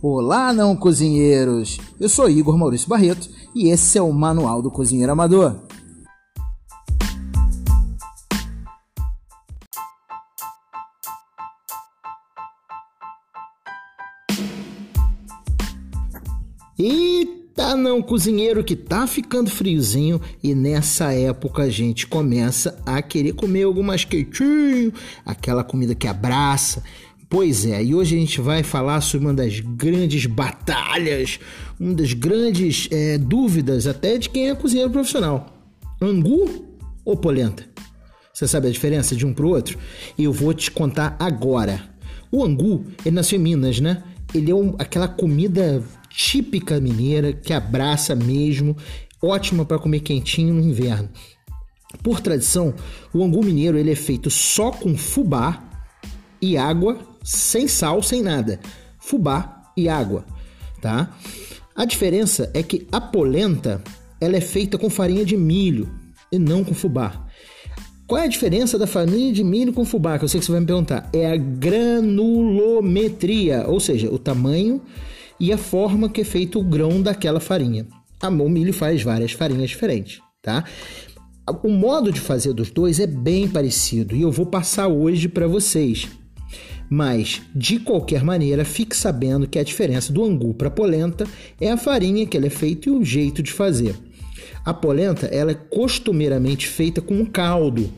Olá, não cozinheiros! Eu sou Igor Maurício Barreto e esse é o Manual do Cozinheiro Amador. Eita, não cozinheiro que tá ficando friozinho e nessa época a gente começa a querer comer algo mais quentinho, aquela comida que abraça. Pois é, e hoje a gente vai falar sobre uma das grandes batalhas, uma das grandes é, dúvidas até de quem é cozinheiro profissional: angu ou polenta? Você sabe a diferença de um para o outro? Eu vou te contar agora. O angu, ele nasceu em Minas, né? Ele é um, aquela comida típica mineira que abraça mesmo, ótima para comer quentinho no inverno. Por tradição, o angu mineiro ele é feito só com fubá e água, sem sal, sem nada. Fubá e água, tá? A diferença é que a polenta ela é feita com farinha de milho e não com fubá. Qual é a diferença da farinha de milho com fubá? Que eu sei que você vai me perguntar. É a granulometria, ou seja, o tamanho e a forma que é feito o grão daquela farinha. O milho faz várias farinhas diferentes, tá? O modo de fazer dos dois é bem parecido e eu vou passar hoje para vocês. Mas, de qualquer maneira, fique sabendo que a diferença do angu para polenta é a farinha que ela é feita e o jeito de fazer. A polenta ela é costumeiramente feita com um caldo.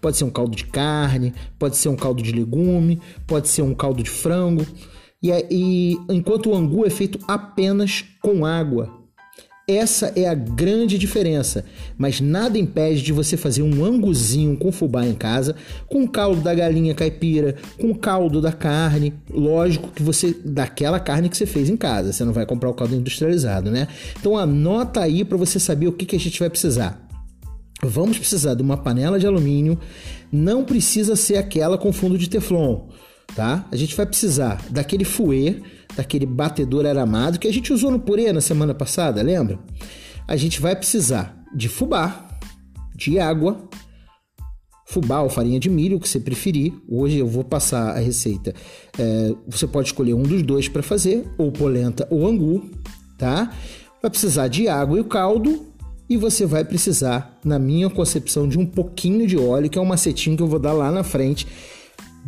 Pode ser um caldo de carne, pode ser um caldo de legume, pode ser um caldo de frango. E, e enquanto o angu é feito apenas com água. Essa é a grande diferença, mas nada impede de você fazer um anguzinho com fubá em casa, com caldo da galinha caipira, com caldo da carne, lógico que você daquela carne que você fez em casa, você não vai comprar o caldo industrializado, né? Então anota aí para você saber o que, que a gente vai precisar. Vamos precisar de uma panela de alumínio, não precisa ser aquela com fundo de teflon, tá? A gente vai precisar daquele fouet daquele batedor aramado que a gente usou no purê na semana passada, lembra? A gente vai precisar de fubá, de água, fubá ou farinha de milho, que você preferir. Hoje eu vou passar a receita. É, você pode escolher um dos dois para fazer, ou polenta ou angu, tá? Vai precisar de água e o caldo. E você vai precisar, na minha concepção, de um pouquinho de óleo, que é um macetinho que eu vou dar lá na frente,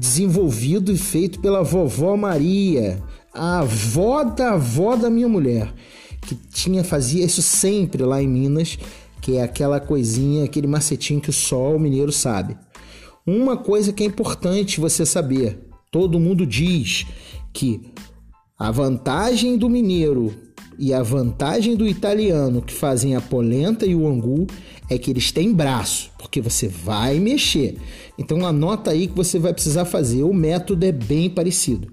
desenvolvido e feito pela vovó Maria a avó da avó da minha mulher, que tinha fazia isso sempre lá em Minas, que é aquela coisinha, aquele macetinho que só o mineiro sabe. Uma coisa que é importante você saber, todo mundo diz que a vantagem do mineiro e a vantagem do italiano que fazem a polenta e o angu é que eles têm braço, porque você vai mexer. Então anota aí que você vai precisar fazer. O método é bem parecido.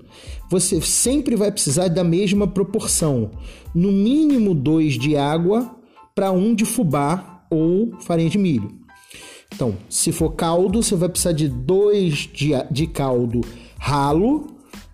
Você sempre vai precisar da mesma proporção, no mínimo dois de água para um de fubá ou farinha de milho. Então, se for caldo, você vai precisar de dois de, de caldo ralo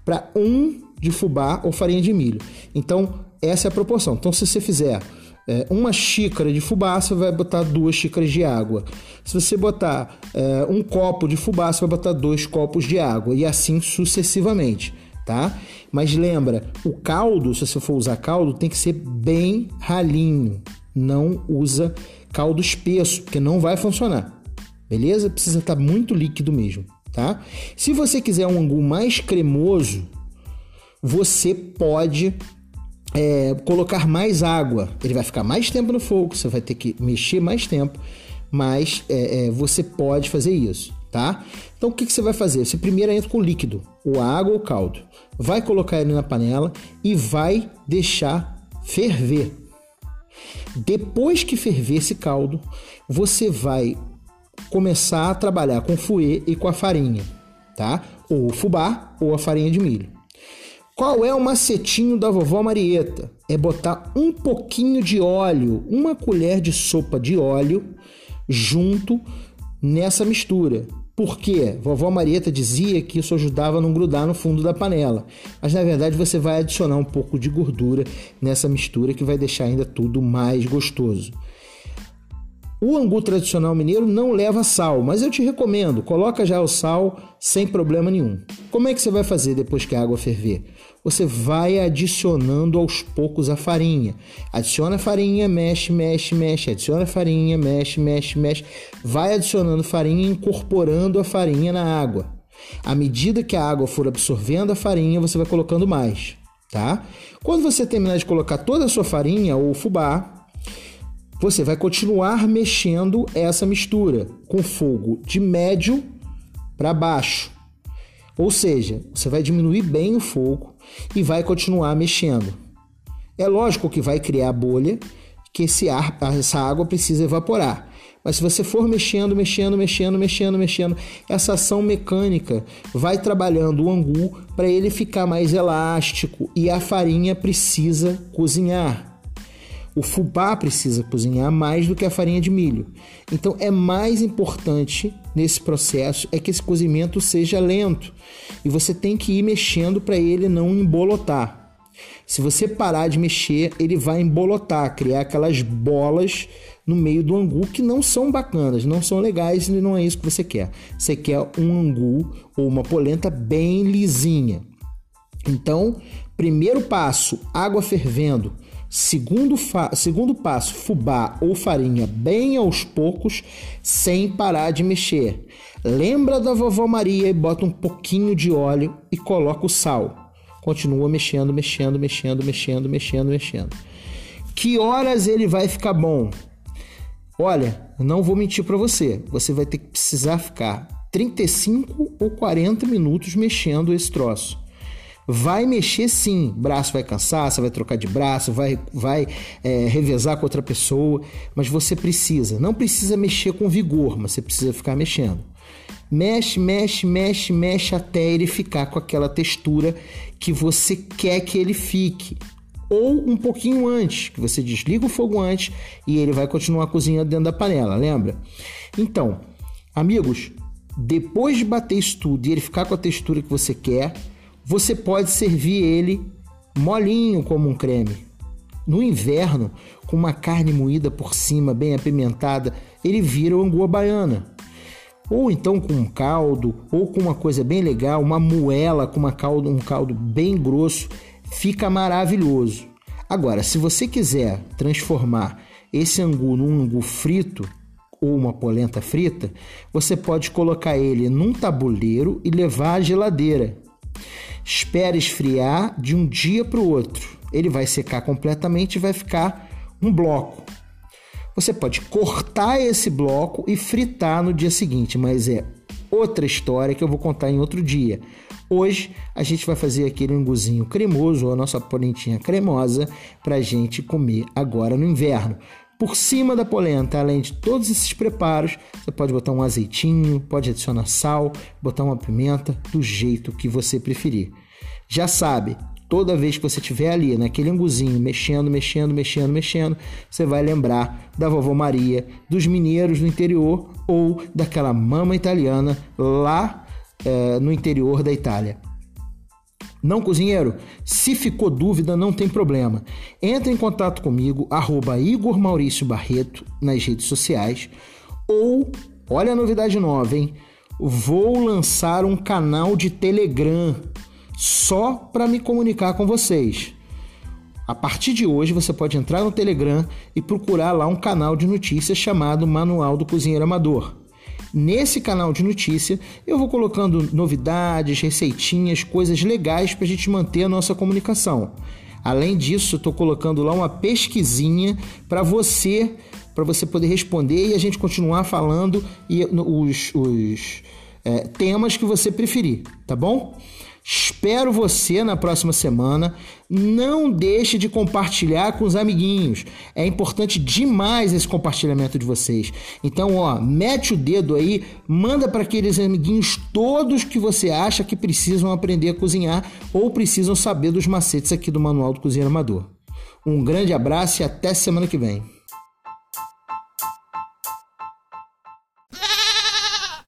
para um de fubá ou farinha de milho. Então, essa é a proporção. Então, se você fizer é, uma xícara de fubá, você vai botar duas xícaras de água. Se você botar é, um copo de fubá, você vai botar dois copos de água e assim sucessivamente, tá? Mas lembra, o caldo, se você for usar caldo, tem que ser bem ralinho. Não usa caldo espesso, porque não vai funcionar. Beleza? Precisa estar muito líquido mesmo, tá? Se você quiser um angu mais cremoso, você pode é, colocar mais água. Ele vai ficar mais tempo no fogo, você vai ter que mexer mais tempo, mas é, é, você pode fazer isso, tá? Então o que, que você vai fazer? Você primeiro entra com líquido, ou água ou caldo. Vai colocar ele na panela e vai deixar ferver. Depois que ferver esse caldo, você vai começar a trabalhar com o fouet e com a farinha, tá? Ou o fubá ou a farinha de milho. Qual é o macetinho da vovó Marieta? É botar um pouquinho de óleo, uma colher de sopa de óleo, junto nessa mistura. Por quê? Vovó Marieta dizia que isso ajudava a não grudar no fundo da panela. Mas na verdade você vai adicionar um pouco de gordura nessa mistura que vai deixar ainda tudo mais gostoso. O angu tradicional mineiro não leva sal, mas eu te recomendo, coloca já o sal sem problema nenhum. Como é que você vai fazer depois que a água ferver? Você vai adicionando aos poucos a farinha. Adiciona a farinha, mexe, mexe, mexe, adiciona a farinha, mexe, mexe, mexe. Vai adicionando farinha, incorporando a farinha na água. À medida que a água for absorvendo a farinha, você vai colocando mais, tá? Quando você terminar de colocar toda a sua farinha ou fubá, você vai continuar mexendo essa mistura com fogo de médio para baixo. Ou seja, você vai diminuir bem o fogo e vai continuar mexendo. É lógico que vai criar bolha, que esse ar, essa água precisa evaporar. Mas se você for mexendo, mexendo, mexendo, mexendo, mexendo, essa ação mecânica vai trabalhando o angu para ele ficar mais elástico e a farinha precisa cozinhar. O fubá precisa cozinhar mais do que a farinha de milho. Então é mais importante nesse processo é que esse cozimento seja lento e você tem que ir mexendo para ele não embolotar. Se você parar de mexer, ele vai embolotar, criar aquelas bolas no meio do angu que não são bacanas, não são legais e não é isso que você quer. Você quer um angu ou uma polenta bem lisinha. Então, primeiro passo, água fervendo Segundo, segundo passo, fubá ou farinha bem aos poucos, sem parar de mexer. Lembra da vovó Maria e bota um pouquinho de óleo e coloca o sal. Continua mexendo, mexendo, mexendo, mexendo, mexendo, mexendo. Que horas ele vai ficar bom? Olha, não vou mentir para você. Você vai ter que precisar ficar 35 ou 40 minutos mexendo esse troço. Vai mexer sim, braço vai cansar, você vai trocar de braço, vai, vai é, revezar com outra pessoa, mas você precisa, não precisa mexer com vigor, mas você precisa ficar mexendo. Mexe, mexe, mexe, mexe até ele ficar com aquela textura que você quer que ele fique. Ou um pouquinho antes, que você desliga o fogo antes e ele vai continuar cozinhando dentro da panela, lembra? Então, amigos, depois de bater isso tudo e ele ficar com a textura que você quer, você pode servir ele molinho como um creme. No inverno, com uma carne moída por cima, bem apimentada, ele vira o angu baiana. Ou então com um caldo, ou com uma coisa bem legal, uma moela com uma caldo, um caldo bem grosso, fica maravilhoso. Agora, se você quiser transformar esse angu num angu frito ou uma polenta frita, você pode colocar ele num tabuleiro e levar à geladeira. Espere esfriar de um dia para o outro. Ele vai secar completamente e vai ficar um bloco. Você pode cortar esse bloco e fritar no dia seguinte, mas é outra história que eu vou contar em outro dia. Hoje a gente vai fazer aquele anguzinho cremoso, ou a nossa polentinha cremosa, para a gente comer agora no inverno. Por cima da polenta, além de todos esses preparos, você pode botar um azeitinho, pode adicionar sal, botar uma pimenta, do jeito que você preferir. Já sabe, toda vez que você estiver ali naquele anguzinho, mexendo, mexendo, mexendo, mexendo, você vai lembrar da vovó Maria, dos mineiros do interior ou daquela mama italiana lá é, no interior da Itália. Não, cozinheiro? Se ficou dúvida, não tem problema. Entre em contato comigo, arroba Igor Maurício Barreto, nas redes sociais. Ou, olha a novidade nova, hein? Vou lançar um canal de Telegram só para me comunicar com vocês. A partir de hoje, você pode entrar no Telegram e procurar lá um canal de notícias chamado Manual do Cozinheiro Amador. Nesse canal de notícia, eu vou colocando novidades, receitinhas, coisas legais para a gente manter a nossa comunicação. Além disso, estou colocando lá uma pesquisinha para você, para você poder responder e a gente continuar falando e os, os é, temas que você preferir, tá bom? Espero você na próxima semana. Não deixe de compartilhar com os amiguinhos. É importante demais esse compartilhamento de vocês. Então, ó, mete o dedo aí, manda para aqueles amiguinhos todos que você acha que precisam aprender a cozinhar ou precisam saber dos macetes aqui do Manual do Cozinheiro Amador. Um grande abraço e até semana que vem.